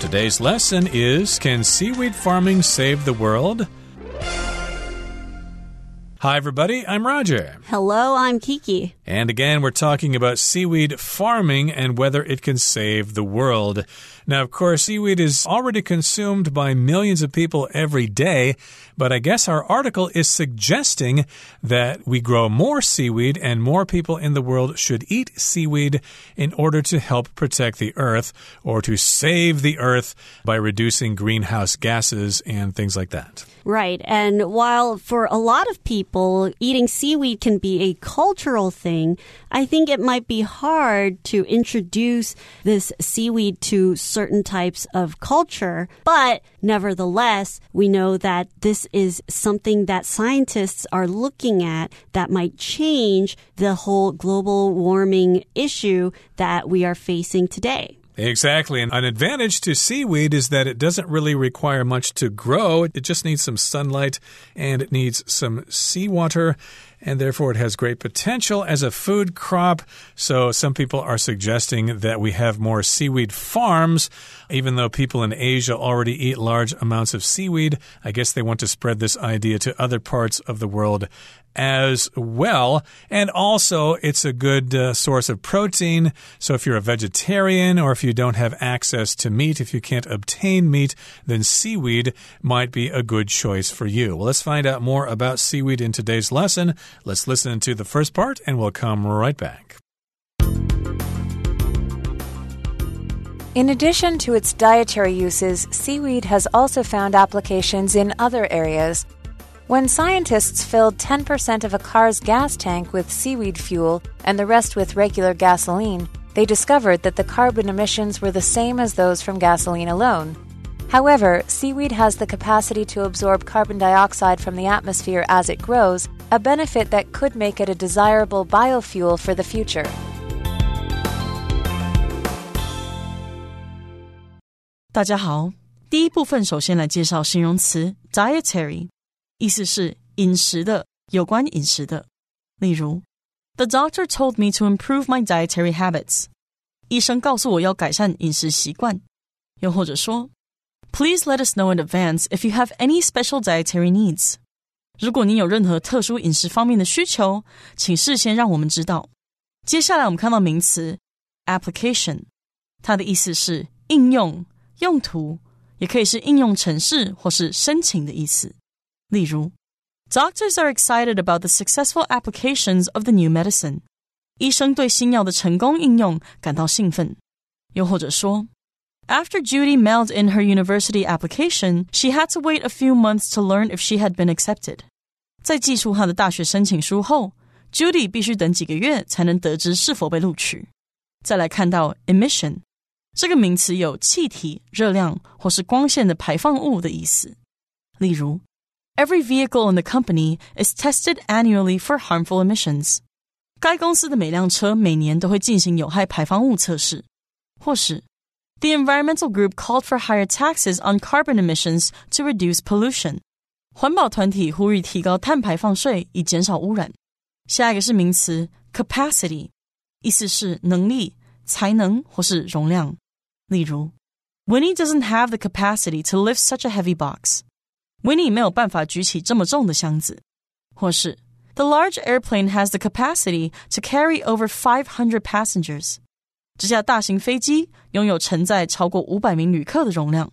Today's lesson is Can seaweed farming save the world? Hi, everybody. I'm Roger. Hello, I'm Kiki. And again, we're talking about seaweed farming and whether it can save the world. Now, of course, seaweed is already consumed by millions of people every day, but I guess our article is suggesting that we grow more seaweed and more people in the world should eat seaweed in order to help protect the earth or to save the earth by reducing greenhouse gases and things like that. Right. And while for a lot of people, eating seaweed can be a cultural thing, I think it might be hard to introduce this seaweed to certain types of culture. But nevertheless, we know that this is something that scientists are looking at that might change the whole global warming issue that we are facing today. Exactly. And an advantage to seaweed is that it doesn't really require much to grow. It just needs some sunlight and it needs some seawater and therefore it has great potential as a food crop. So some people are suggesting that we have more seaweed farms, even though people in Asia already eat large amounts of seaweed. I guess they want to spread this idea to other parts of the world as well. And also, it's a good uh, source of protein. So, if you're a vegetarian or if you don't have access to meat, if you can't obtain meat, then seaweed might be a good choice for you. Well, let's find out more about seaweed in today's lesson. Let's listen to the first part and we'll come right back. In addition to its dietary uses, seaweed has also found applications in other areas. When scientists filled 10% of a car's gas tank with seaweed fuel and the rest with regular gasoline, they discovered that the carbon emissions were the same as those from gasoline alone. However, seaweed has the capacity to absorb carbon dioxide from the atmosphere as it grows, a benefit that could make it a desirable biofuel for the future. dietary 意思是饮食的，有关饮食的。例如，The doctor told me to improve my dietary habits。医生告诉我要改善饮食习惯。又或者说，Please let us know in advance if you have any special dietary needs。如果你有任何特殊饮食方面的需求，请事先让我们知道。接下来我们看到名词 application，它的意思是应用、用途，也可以是应用程式或是申请的意思。例如，Doctors are excited about the successful applications of the new medicine。医生对新药的成功应用感到兴奋。又或者说，After Judy mailed in her university application, she had to wait a few months to learn if she had been accepted。在寄出她的大学申请书后，Judy 必须等几个月才能得知是否被录取。再来看到 emission 这个名词有气体、热量或是光线的排放物的意思。例如 Every vehicle in the company is tested annually for harmful emissions. 该公司的每辆车每年都会进行有害排放物测试。或是 The environmental group called for higher taxes on carbon emissions to reduce pollution. 环保团体呼吁提高碳排放税以减少污染。下一个是名词 capacity，意思是能力、才能或是容量。例如，Winnie doesn't have the capacity to lift such a heavy box. 维尼没有办法举起这么重的箱子，或是 The large airplane has the capacity to carry over 500 passengers。这架大型飞机拥有承载超过五百名旅客的容量。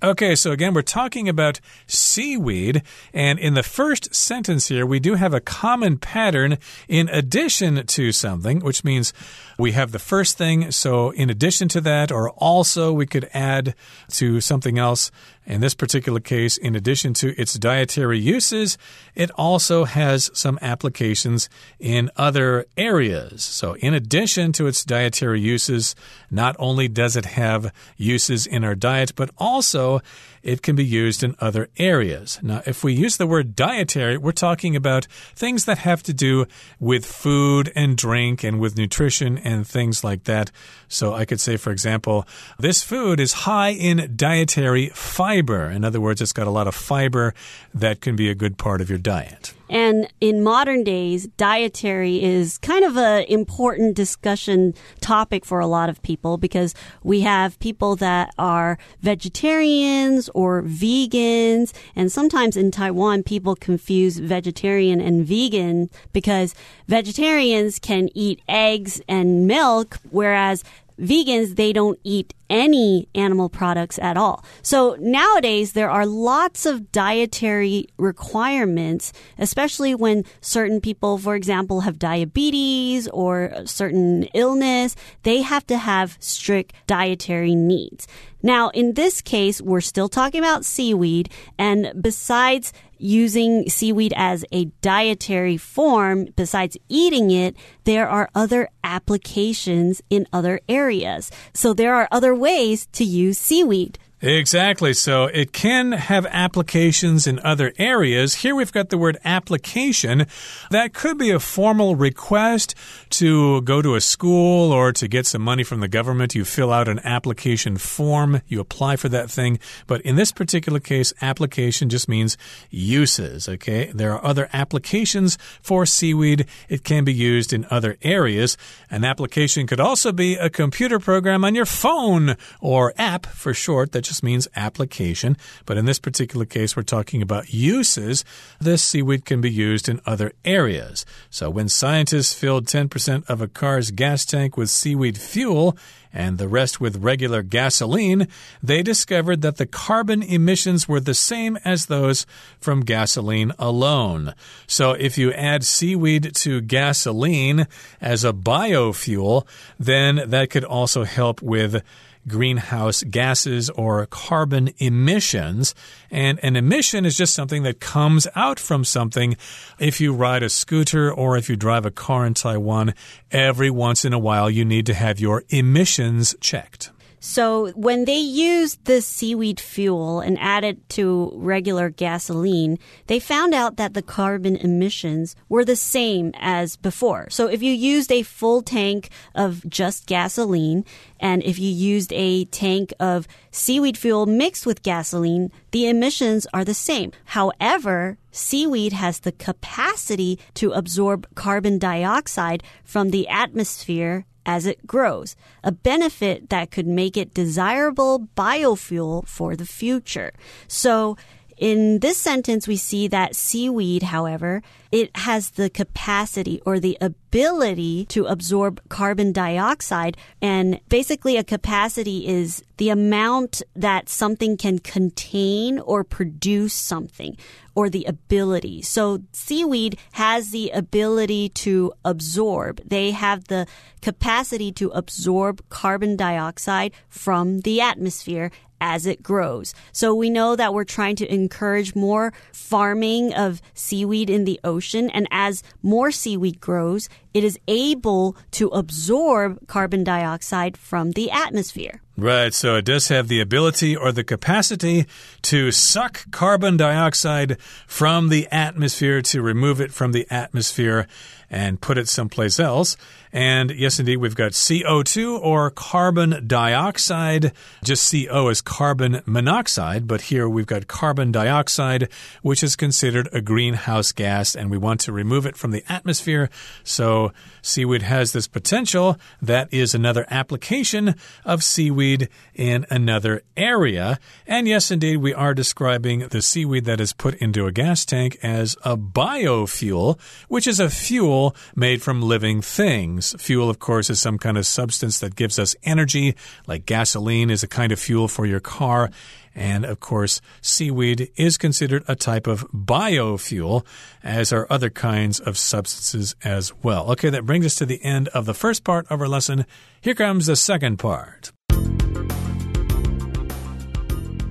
Okay, so again, we're talking about seaweed. And in the first sentence here, we do have a common pattern in addition to something, which means we have the first thing. So, in addition to that, or also, we could add to something else. In this particular case, in addition to its dietary uses, it also has some applications in other areas. So, in addition to its dietary uses, not only does it have uses in our diet, but also it can be used in other areas. Now, if we use the word dietary, we're talking about things that have to do with food and drink and with nutrition and things like that. So I could say, for example, this food is high in dietary fiber. In other words, it's got a lot of fiber that can be a good part of your diet. And in modern days, dietary is kind of an important discussion topic for a lot of people because we have people that are vegetarians or vegans. And sometimes in Taiwan, people confuse vegetarian and vegan because vegetarians can eat eggs and milk, whereas vegans, they don't eat any animal products at all. So nowadays, there are lots of dietary requirements, especially when certain people, for example, have diabetes or certain illness. They have to have strict dietary needs. Now, in this case, we're still talking about seaweed. And besides using seaweed as a dietary form, besides eating it, there are other applications in other areas. So there are other ways to use seaweed. Exactly. So it can have applications in other areas. Here we've got the word application. That could be a formal request to go to a school or to get some money from the government. You fill out an application form, you apply for that thing. But in this particular case, application just means uses. Okay. There are other applications for seaweed. It can be used in other areas. An application could also be a computer program on your phone or app for short that just means application. But in this particular case, we're talking about uses. This seaweed can be used in other areas. So when scientists filled 10% of a car's gas tank with seaweed fuel, and the rest with regular gasoline, they discovered that the carbon emissions were the same as those from gasoline alone. So if you add seaweed to gasoline as a biofuel, then that could also help with greenhouse gases or carbon emissions. And an emission is just something that comes out from something. If you ride a scooter or if you drive a car in Taiwan, every once in a while you need to have your emissions checked. So when they used the seaweed fuel and added to regular gasoline, they found out that the carbon emissions were the same as before. So if you used a full tank of just gasoline and if you used a tank of seaweed fuel mixed with gasoline, the emissions are the same. However, seaweed has the capacity to absorb carbon dioxide from the atmosphere as it grows, a benefit that could make it desirable biofuel for the future. So in this sentence, we see that seaweed, however, it has the capacity or the ability to absorb carbon dioxide. And basically, a capacity is the amount that something can contain or produce something or the ability. So seaweed has the ability to absorb. They have the capacity to absorb carbon dioxide from the atmosphere as it grows. So we know that we're trying to encourage more farming of seaweed in the ocean. And as more seaweed grows, it is able to absorb carbon dioxide from the atmosphere. Right, so it does have the ability or the capacity to suck carbon dioxide from the atmosphere, to remove it from the atmosphere and put it someplace else. And yes, indeed, we've got CO2 or carbon dioxide. Just CO is carbon monoxide, but here we've got carbon dioxide, which is considered a greenhouse gas, and we want to remove it from the atmosphere. So seaweed has this potential. That is another application of seaweed in another area. And yes, indeed, we are describing the seaweed that is put into a gas tank as a biofuel, which is a fuel made from living things. Fuel, of course, is some kind of substance that gives us energy, like gasoline is a kind of fuel for your car. And of course, seaweed is considered a type of biofuel, as are other kinds of substances as well. Okay, that brings us to the end of the first part of our lesson. Here comes the second part.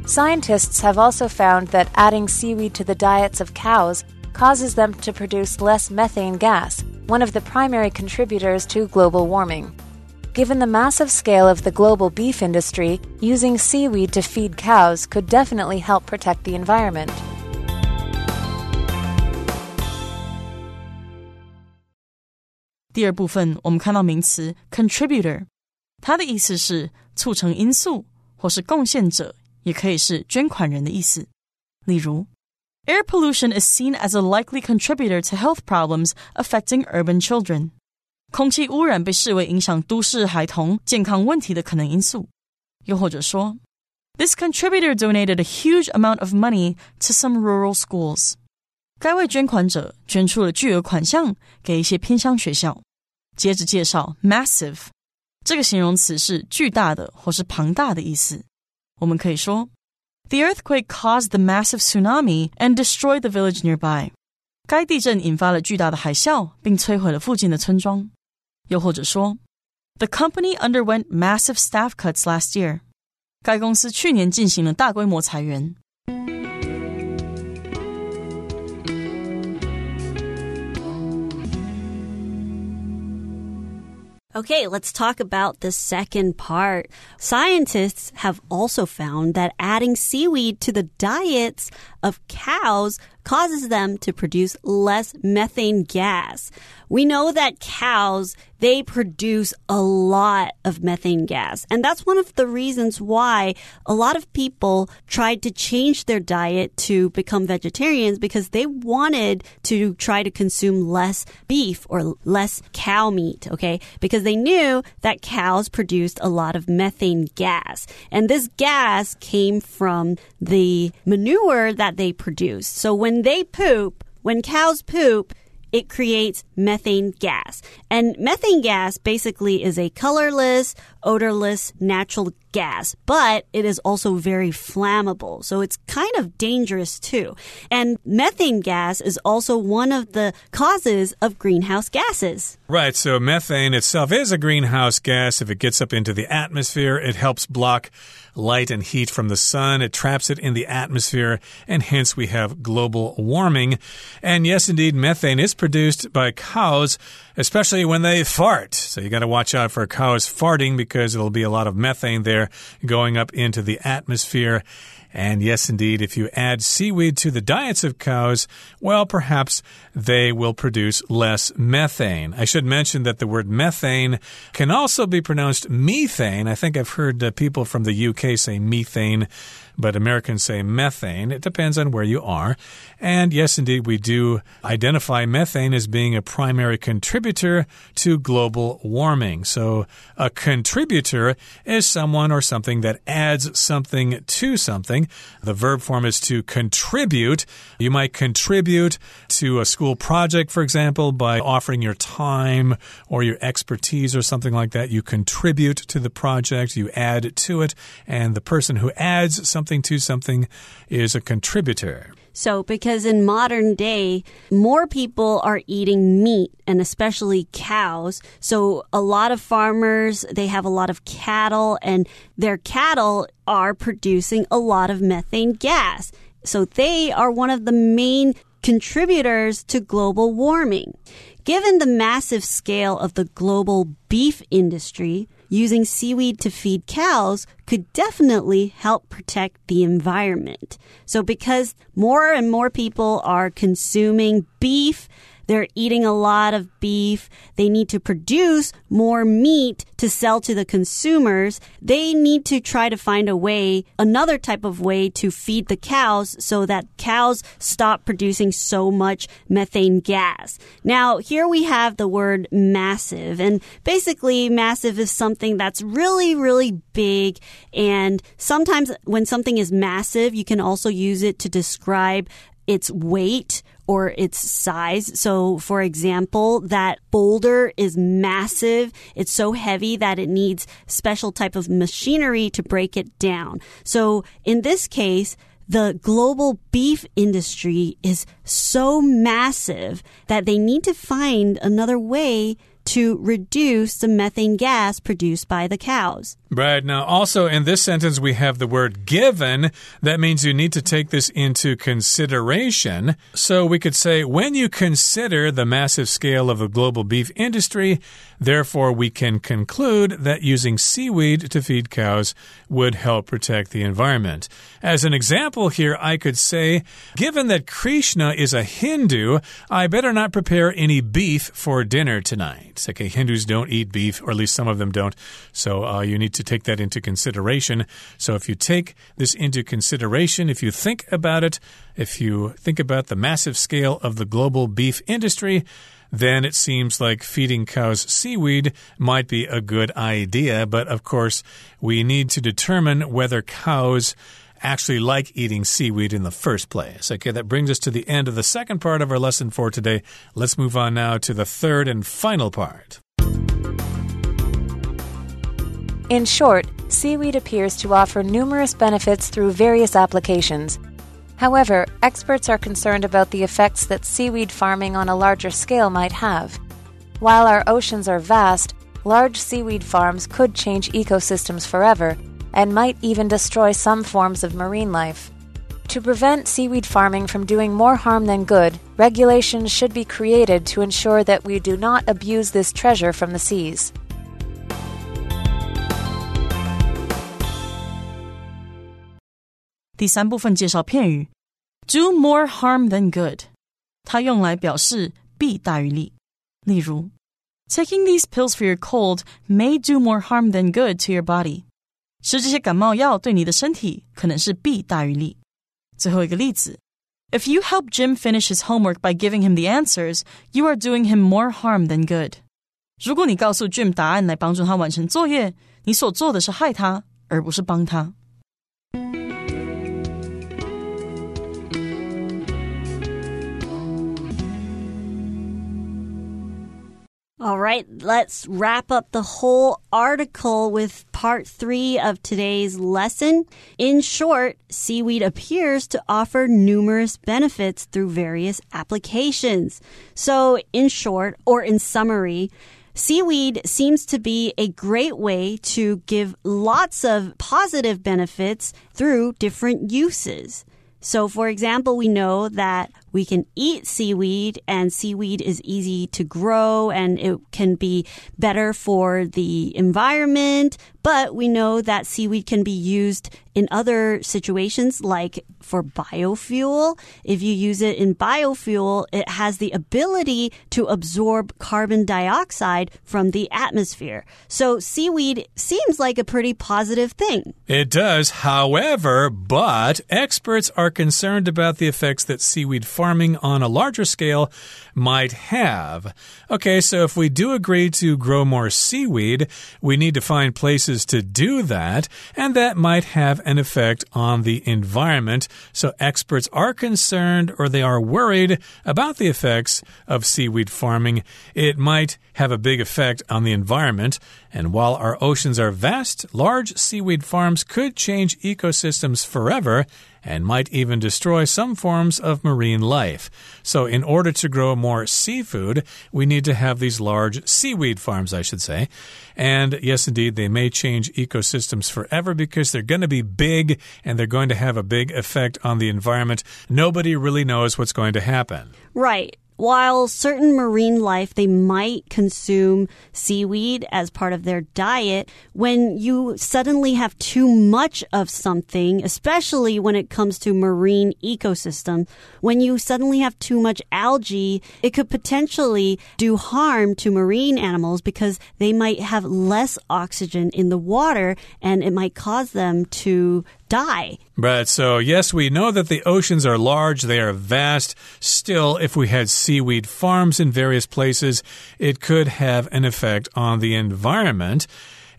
Scientists have also found that adding seaweed to the diets of cows causes them to produce less methane gas, one of the primary contributors to global warming. Given the massive scale of the global beef industry, using seaweed to feed cows could definitely help protect the environment. 第二部分，我们看到名词 contributor，它的意思是促成因素或是贡献者， 也可以是捐款人的意思。例如 ，Air pollution is seen as a likely contributor to health problems affecting urban children。空气污染被视为影响都市孩童健康问题的可能因素。又或者说，This contributor donated a huge amount of money to some rural schools。该位捐款者捐出了巨额款项给一些偏乡学校。接着介绍 massive 这个形容词是巨大的或是庞大的意思。我们可以说 ，The earthquake caused the massive tsunami and destroyed the village nearby。该地震引发了巨大的海啸，并摧毁了附近的村庄。又或者说，The company underwent massive staff cuts last year。该公司去年进行了大规模裁员。 Okay, let's talk about the second part. Scientists have also found that adding seaweed to the diets of cows causes them to produce less methane gas. We know that cows, they produce a lot of methane gas. And that's one of the reasons why a lot of people tried to change their diet to become vegetarians because they wanted to try to consume less beef or less cow meat. Okay. Because they knew that cows produced a lot of methane gas. And this gas came from the manure that they produce. So when they poop, when cows poop, it creates methane gas. And methane gas basically is a colorless, odorless natural gas, but it is also very flammable. So it's kind of dangerous too. And methane gas is also one of the causes of greenhouse gases. Right. So methane itself is a greenhouse gas. If it gets up into the atmosphere, it helps block light and heat from the sun. It traps it in the atmosphere, and hence we have global warming. And yes, indeed, methane is produced by cows, especially when they fart. So you got to watch out for cows farting because there'll be a lot of methane there going up into the atmosphere. And yes, indeed, if you add seaweed to the diets of cows, well, perhaps they will produce less methane. I should mention that the word methane can also be pronounced methane. I think I've heard uh, people from the UK say methane but Americans say methane. It depends on where you are. And yes, indeed, we do identify methane as being a primary contributor to global warming. So a contributor is someone or something that adds something to something. The verb form is to contribute. You might contribute to a school project, for example, by offering your time or your expertise or something like that. You contribute to the project, you add to it, and the person who adds something something to something is a contributor. So, because in modern day, more people are eating meat and especially cows. So, a lot of farmers, they have a lot of cattle and their cattle are producing a lot of methane gas. So, they are one of the main contributors to global warming. Given the massive scale of the global beef industry, using seaweed to feed cows could definitely help protect the environment. So because more and more people are consuming beef, they're eating a lot of beef. They need to produce more meat to sell to the consumers. They need to try to find a way, another type of way to feed the cows so that cows stop producing so much methane gas. Now, here we have the word massive and basically massive is something that's really, really big. And sometimes when something is massive, you can also use it to describe its weight or its size. So, for example, that boulder is massive. It's so heavy that it needs special type of machinery to break it down. So, in this case, the global beef industry is so massive that they need to find another way to reduce the methane gas produced by the cows. Right. Now, also in this sentence, we have the word given. That means you need to take this into consideration. So we could say, when you consider the massive scale of the global beef industry, therefore we can conclude that using seaweed to feed cows would help protect the environment. As an example here, I could say, given that Krishna is a Hindu, I better not prepare any beef for dinner tonight. Meat. Okay, Hindus don't eat beef, or at least some of them don't. So uh, you need to take that into consideration. So if you take this into consideration, if you think about it, if you think about the massive scale of the global beef industry, then it seems like feeding cows seaweed might be a good idea. But of course, we need to determine whether cows actually like eating seaweed in the first place. Okay, that brings us to the end of the second part of our lesson for today. Let's move on now to the third and final part. In short, seaweed appears to offer numerous benefits through various applications. However, experts are concerned about the effects that seaweed farming on a larger scale might have. While our oceans are vast, large seaweed farms could change ecosystems forever and might even destroy some forms of marine life. To prevent seaweed farming from doing more harm than good, regulations should be created to ensure that we do not abuse this treasure from the seas. 第三部分介绍片语 "do more harm than good"，它用来表示弊大于利。例如，Taking these pills for your cold may do more harm than good to your body。 吃这些感冒药对你的身体可能是弊大于利。最后一个例子，If you help Jim finish his homework by giving him the answers, you are doing him more harm than good。如果你告诉 Jim 答案来帮助他完成作业，你所做的是害他，而不是帮他。 All right, let's wrap up the whole article with part three of today's lesson. In short, seaweed appears to offer numerous benefits through various applications. So, in short, or in summary, Seaweed seems to be a great way to give lots of positive benefits through different uses. So, for example, we know that we can eat seaweed and seaweed is easy to grow and it can be better for the environment. But we know that seaweed can be used in other situations like for biofuel. If you use it in biofuel, it has the ability to absorb carbon dioxide from the atmosphere. So seaweed seems like a pretty positive thing. It does. However, but experts are concerned about the effects that seaweed farming on a larger scale might have. Okay, so if we do agree to grow more seaweed, we need to find places to do that, and that might have an effect on the environment. So experts are concerned or they are worried about the effects of seaweed farming. It might have a big effect on the environment. And while our oceans are vast, large seaweed farms could change ecosystems forever and might even destroy some forms of marine life. So, in order to grow more seafood, we need to have these large seaweed farms, I should say. And yes, indeed, they may change ecosystems forever because they're going to be big and they're going to have a big effect on the environment. Nobody really knows what's going to happen. Right while certain marine life they might consume seaweed as part of their diet when you suddenly have too much of something especially when it comes to marine ecosystem when you suddenly have too much algae it could potentially do harm to marine animals because they might have less oxygen in the water and it might cause them to die. But so, yes, we know that the oceans are large, they are vast. Still, if we had seaweed farms in various places, it could have an effect on the environment.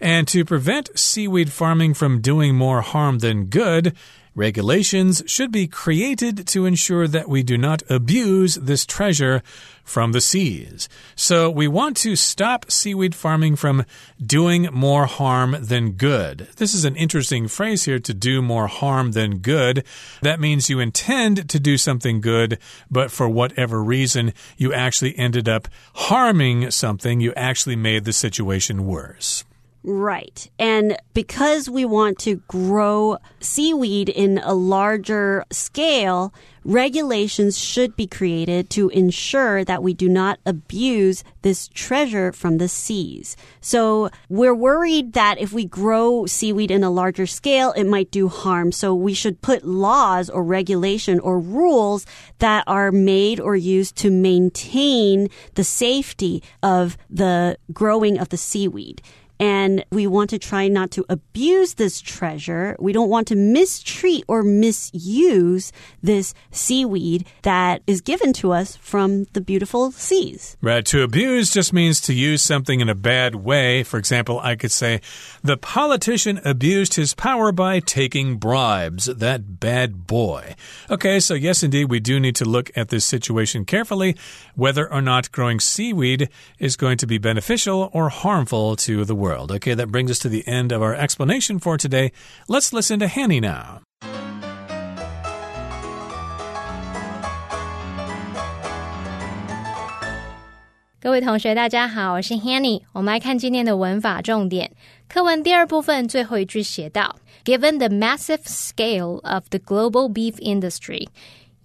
And to prevent seaweed farming from doing more harm than good, Regulations should be created to ensure that we do not abuse this treasure from the seas. So we want to stop seaweed farming from doing more harm than good. This is an interesting phrase here to do more harm than good. That means you intend to do something good, but for whatever reason, you actually ended up harming something. You actually made the situation worse. Right. And because we want to grow seaweed in a larger scale, regulations should be created to ensure that we do not abuse this treasure from the seas. So we're worried that if we grow seaweed in a larger scale, it might do harm. So we should put laws or regulation or rules that are made or used to maintain the safety of the growing of the seaweed. And we want to try not to abuse this treasure. We don't want to mistreat or misuse this seaweed that is given to us from the beautiful seas. Right. To abuse just means to use something in a bad way. For example, I could say, the politician abused his power by taking bribes. That bad boy. Okay, so yes, indeed, we do need to look at this situation carefully, whether or not growing seaweed is going to be beneficial or harmful to the world world. Okay, that brings us to the end of our explanation for today. Let's listen to Hanny now. 各位同学，大家好，我是 Hanny。我们来看今天的文法重点。课文第二部分最后一句写到：Given the massive scale of the global beef industry,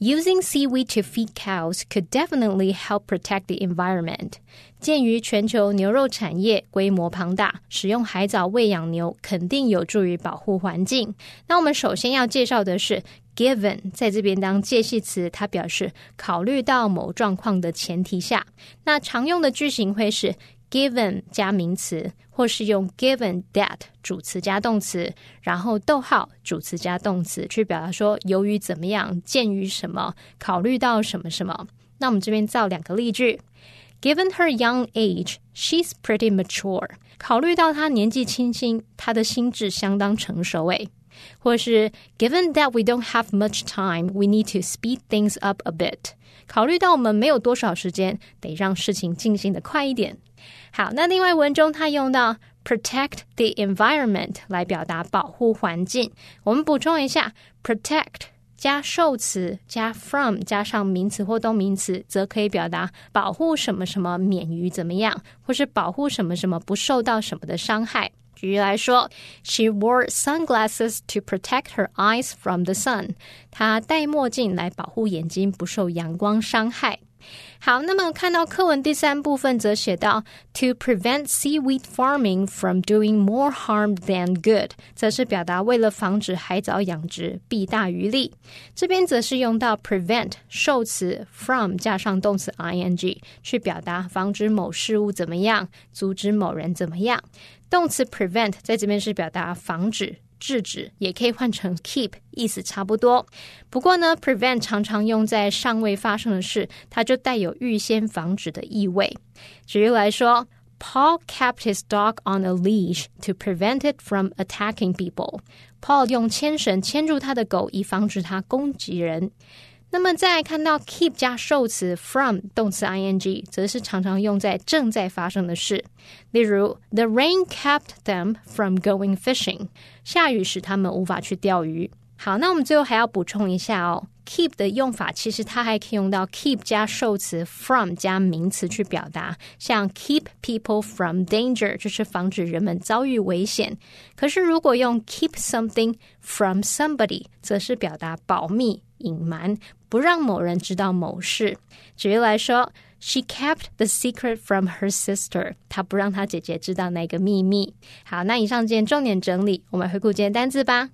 Using seaweed to feed cows could definitely help protect the environment. 鉴于全球牛肉产业规模庞大，使用海藻喂养牛肯定有助于保护环境。那我们首先要介绍的是 given，在这边当介系词，它表示考虑到某状况的前提下。那常用的句型会是。given 加名词，或是用 given that 主词加动词，然后逗号主词加动词，去表达说由于怎么样，鉴于什么，考虑到什么什么。那我们这边造两个例句：Given her young age, she's pretty mature。考虑到她年纪轻轻，她的心智相当成熟。诶，或是 Given that we don't have much time, we need to speed things up a bit。考虑到我们没有多少时间，得让事情进行的快一点。 好，那另外文中它用到 protect the environment 来表达保护环境。我们补充一下，protect 加受词加 from 加上名词或动名词，则可以表达保护什么什么免于怎么样，或是保护什么什么不受到什么的伤害。举例来说，She wore sunglasses to protect her eyes from the sun。她戴墨镜来保护眼睛不受阳光伤害。好，那么看到课文第三部分则写到，to prevent seaweed farming from doing more harm than good，则是表达为了防止海藻养殖弊大于利。这边则是用到 prevent 受词 from 加上动词 ing 去表达防止某事物怎么样，阻止某人怎么样。动词 prevent 在这边是表达防止。制止也可以换成 keep，意思差不多。不过呢，prevent 常常用在尚未发生的事，它就带有预先防止的意味。举例来说，Paul kept his dog on a leash to prevent it from attacking people。Paul 用牵绳牵住他的狗，以防止它攻击人。 那么再看到 keep 加受词 from 动词 ing，则是常常用在正在发生的事。例如，The rain kept them from going fishing。下雨使他们无法去钓鱼。好，那我们最后还要补充一下哦，keep 的用法其实它还可以用到 keep 加受词 from 加名词去表达，像 keep people from danger 就是防止人们遭遇危险。可是如果用 keep something from somebody，则是表达保密、隐瞒。不让某人知道某事。举例来说，She kept the secret from her sister。她不让她姐姐知道那个秘密。好，那以上件重点整理，我们回顾今天单词吧。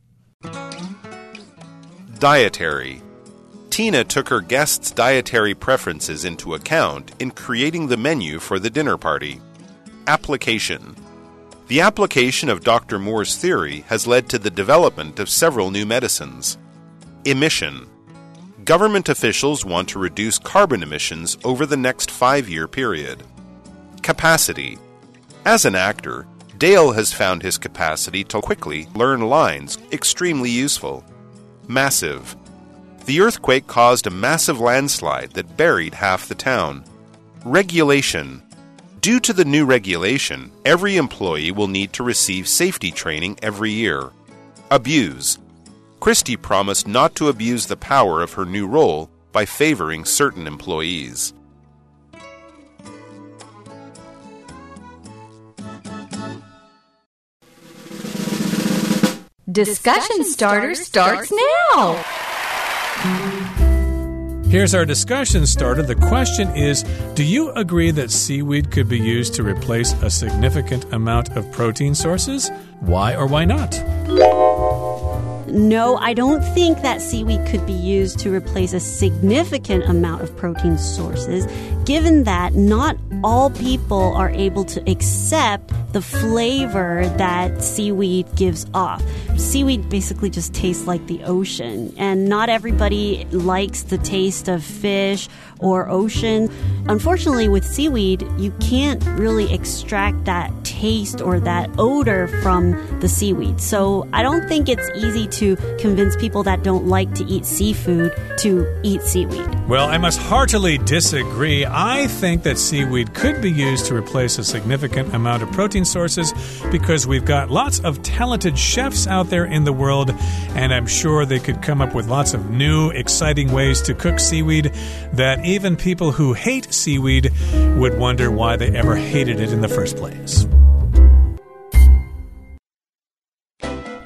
Dietary. Tina took her guests' dietary preferences into account in creating the menu for the dinner party. Application. The application of Dr. Moore's theory has led to the development of several new medicines. Emission government officials want to reduce carbon emissions over the next five year period. Capacity As an actor, Dale has found his capacity to quickly learn lines extremely useful. Massive The earthquake caused a massive landslide that buried half the town. Regulation Due to the new regulation, every employee will need to receive safety training every year. Abuse Christie promised not to abuse the power of her new role by favoring certain employees. Discussion starter starts now. Here's our discussion starter. The question is Do you agree that seaweed could be used to replace a significant amount of protein sources? Why or why not? No, I don't think that seaweed could be used to replace a significant amount of protein sources, given that not all people are able to accept the flavor that seaweed gives off. Seaweed basically just tastes like the ocean, and not everybody likes the taste of fish or ocean. Unfortunately, with seaweed, you can't really extract that taste or that odor from the seaweed. So I don't think it's easy to convince people that don't like to eat seafood to eat seaweed. Well, I must heartily disagree. I think that seaweed could be used to replace a significant amount of protein sources because we've got lots of talented chefs out there in the world, and I'm sure they could come up with lots of new, exciting ways to cook seaweed that even people who hate seaweed would wonder why they ever hated it in the first place.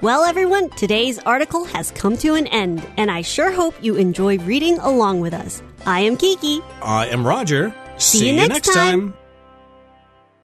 Well, everyone, today's article has come to an end, and I sure hope you enjoy reading along with us. I am Kiki. I am Roger. See you next time.